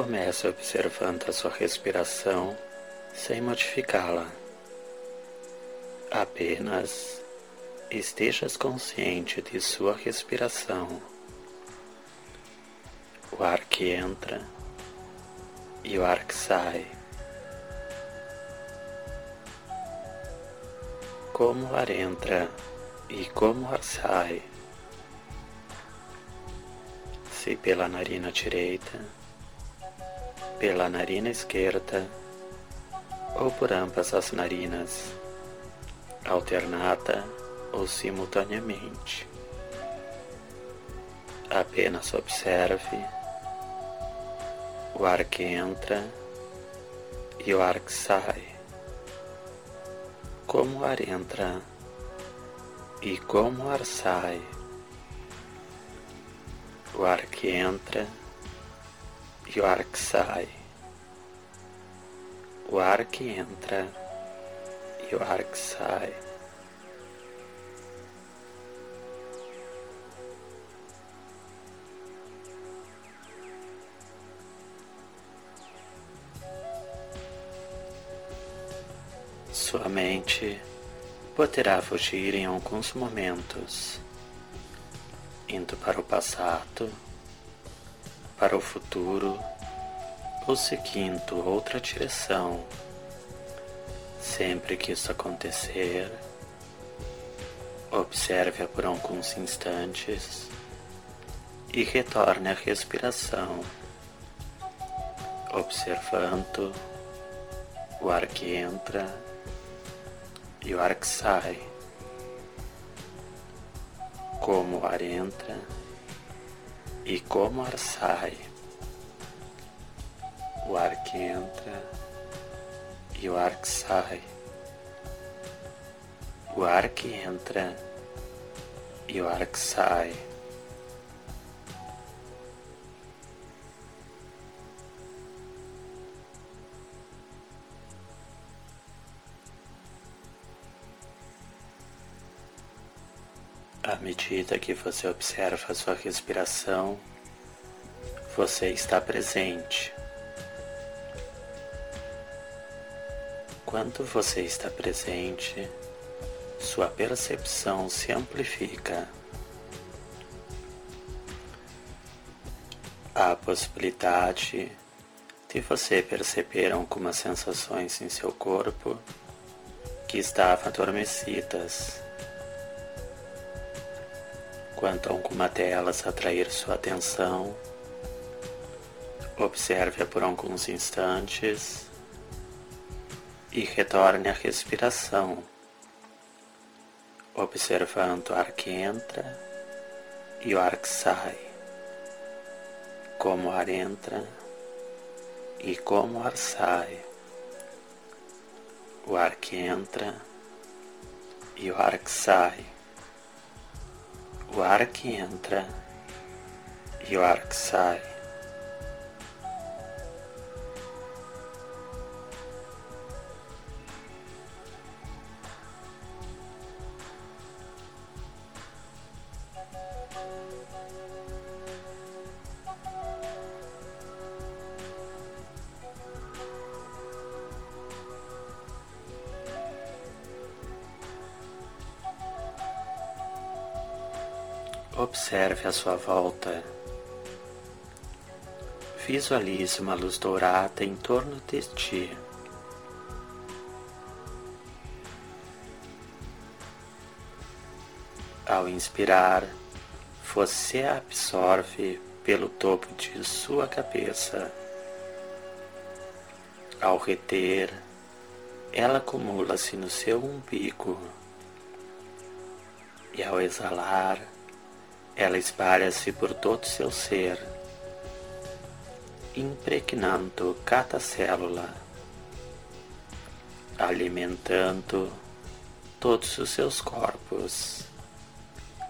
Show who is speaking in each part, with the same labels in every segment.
Speaker 1: Comece observando a sua respiração sem modificá-la. Apenas estejas consciente de sua respiração. O ar que entra e o ar que sai. Como o ar entra e como o ar sai. Se pela narina direita, pela narina esquerda ou por ambas as narinas, alternada ou simultaneamente. Apenas observe o ar que entra e o ar que sai. Como o ar entra e como o ar sai. O ar que entra e o ar que sai. O ar que entra e o ar que sai. Sua mente poderá fugir em alguns momentos, indo para o passado, para o futuro ou seguindo outra direção. Sempre que isso acontecer, observe-a por alguns instantes e retorne à respiração, observando o ar que entra e o ar que sai. Como o ar entra e como o ar sai. O ar que entra e o ar que sai. O ar que entra e o ar que sai. À medida que você observa a sua respiração, você está presente. Quando você está presente, sua percepção se amplifica. Há a possibilidade de você perceber algumas sensações em seu corpo que estavam adormecidas quanto alguma delas atrair sua atenção, observe-a por alguns instantes e retorne à respiração, observando o ar que entra e o ar que sai, como o ar entra e como o ar sai, o ar que entra e o ar que sai o ar que entra e o ar que sai. Observe a sua volta. Visualize uma luz dourada em torno de ti. Ao inspirar, você a absorve pelo topo de sua cabeça. Ao reter, ela acumula-se no seu umbigo. E ao exalar, ela espalha-se por todo seu ser, impregnando cada célula, alimentando todos os seus corpos,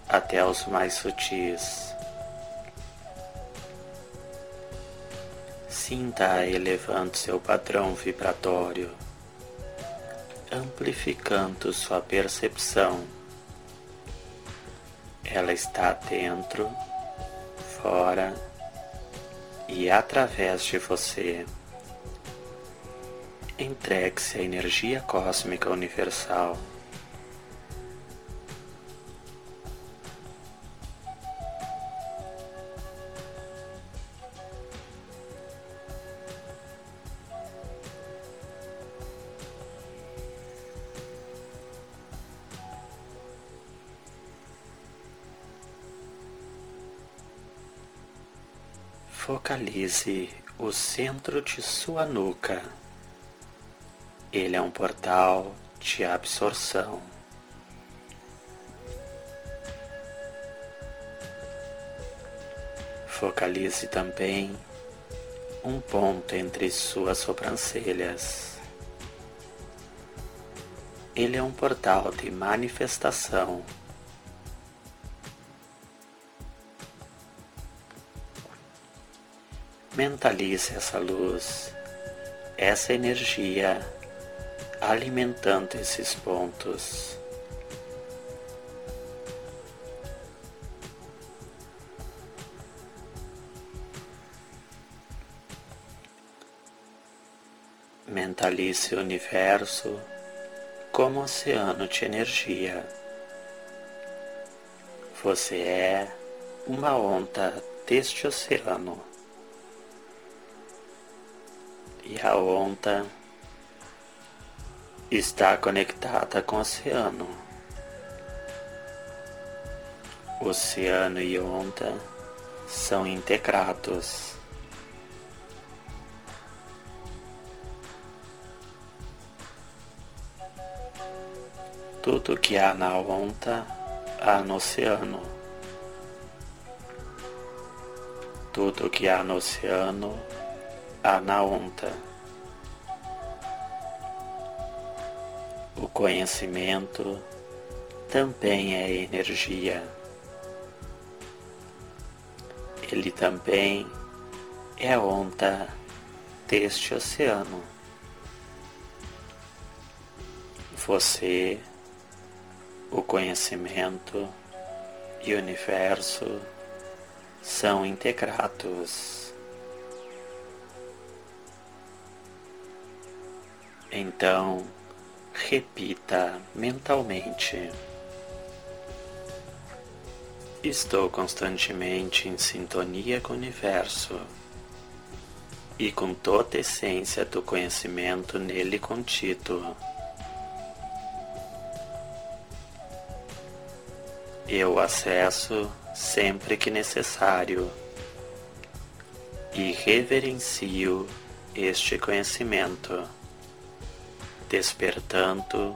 Speaker 1: até os mais sutis. Sinta elevando seu padrão vibratório, amplificando sua percepção ela está dentro, fora e através de você. Entregue-se à energia cósmica universal. Focalize o centro de sua nuca. Ele é um portal de absorção. Focalize também um ponto entre suas sobrancelhas. Ele é um portal de manifestação. Mentalize essa luz, essa energia alimentando esses pontos. Mentalize o universo como um oceano de energia. Você é uma onda deste oceano e a onda está conectada com o oceano. Oceano e onda são integrados. Tudo que há na onda há no oceano. Tudo que há no oceano há na onda. O conhecimento também é energia. Ele também é onda deste oceano. Você, o conhecimento e o universo são integrados. Então, repita mentalmente. Estou constantemente em sintonia com o universo e com toda a essência do conhecimento nele contido. Eu acesso sempre que necessário e reverencio este conhecimento despertando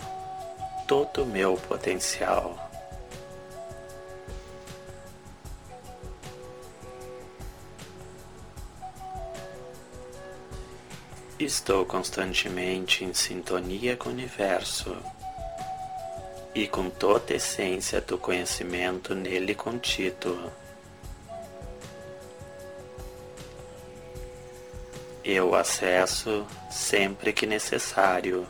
Speaker 1: todo o meu potencial. Estou constantemente em sintonia com o universo e com toda a essência do conhecimento nele contido. Eu acesso sempre que necessário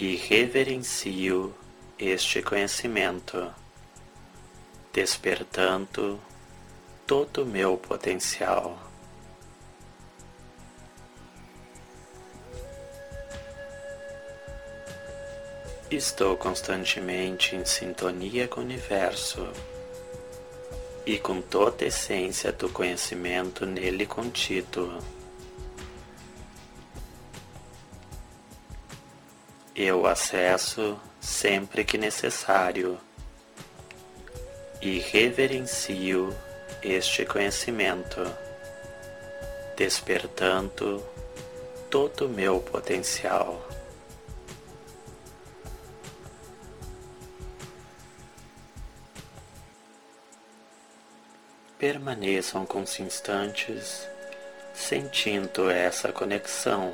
Speaker 1: e reverencio este conhecimento, despertando todo o meu potencial. Estou constantemente em sintonia com o universo e com toda a essência do conhecimento nele contido. Eu acesso sempre que necessário e reverencio este conhecimento, despertando todo o meu potencial. Permaneçam com os instantes sentindo essa conexão.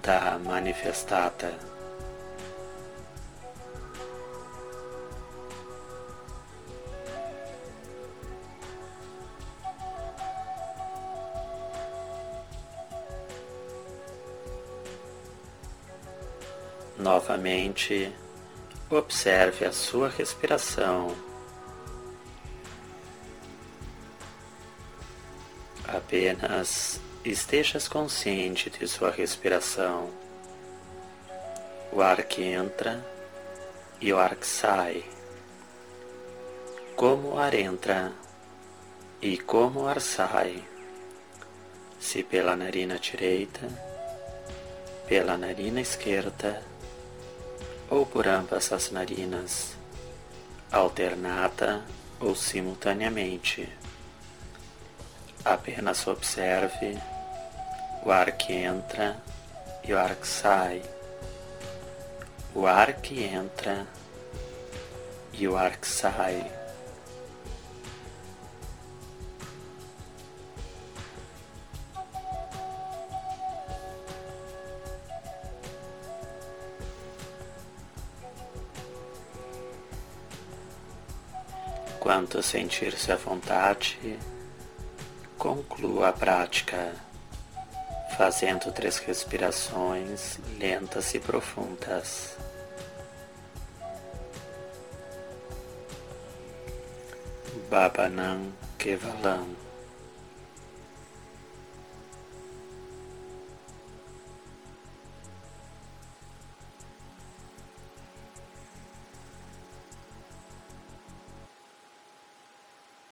Speaker 1: Sinta manifestada. Novamente, observe a sua respiração. Apenas estejas consciente de sua respiração. O ar que entra e o ar que sai. Como o ar entra e como o ar sai. Se pela narina direita, pela narina esquerda ou por ambas as narinas, alternada ou simultaneamente. Apenas observe o ar que entra e o ar que sai, o ar que entra e o ar que sai. Quanto sentir-se à vontade, Conclua a prática fazendo três respirações lentas e profundas. Babanam Kevalam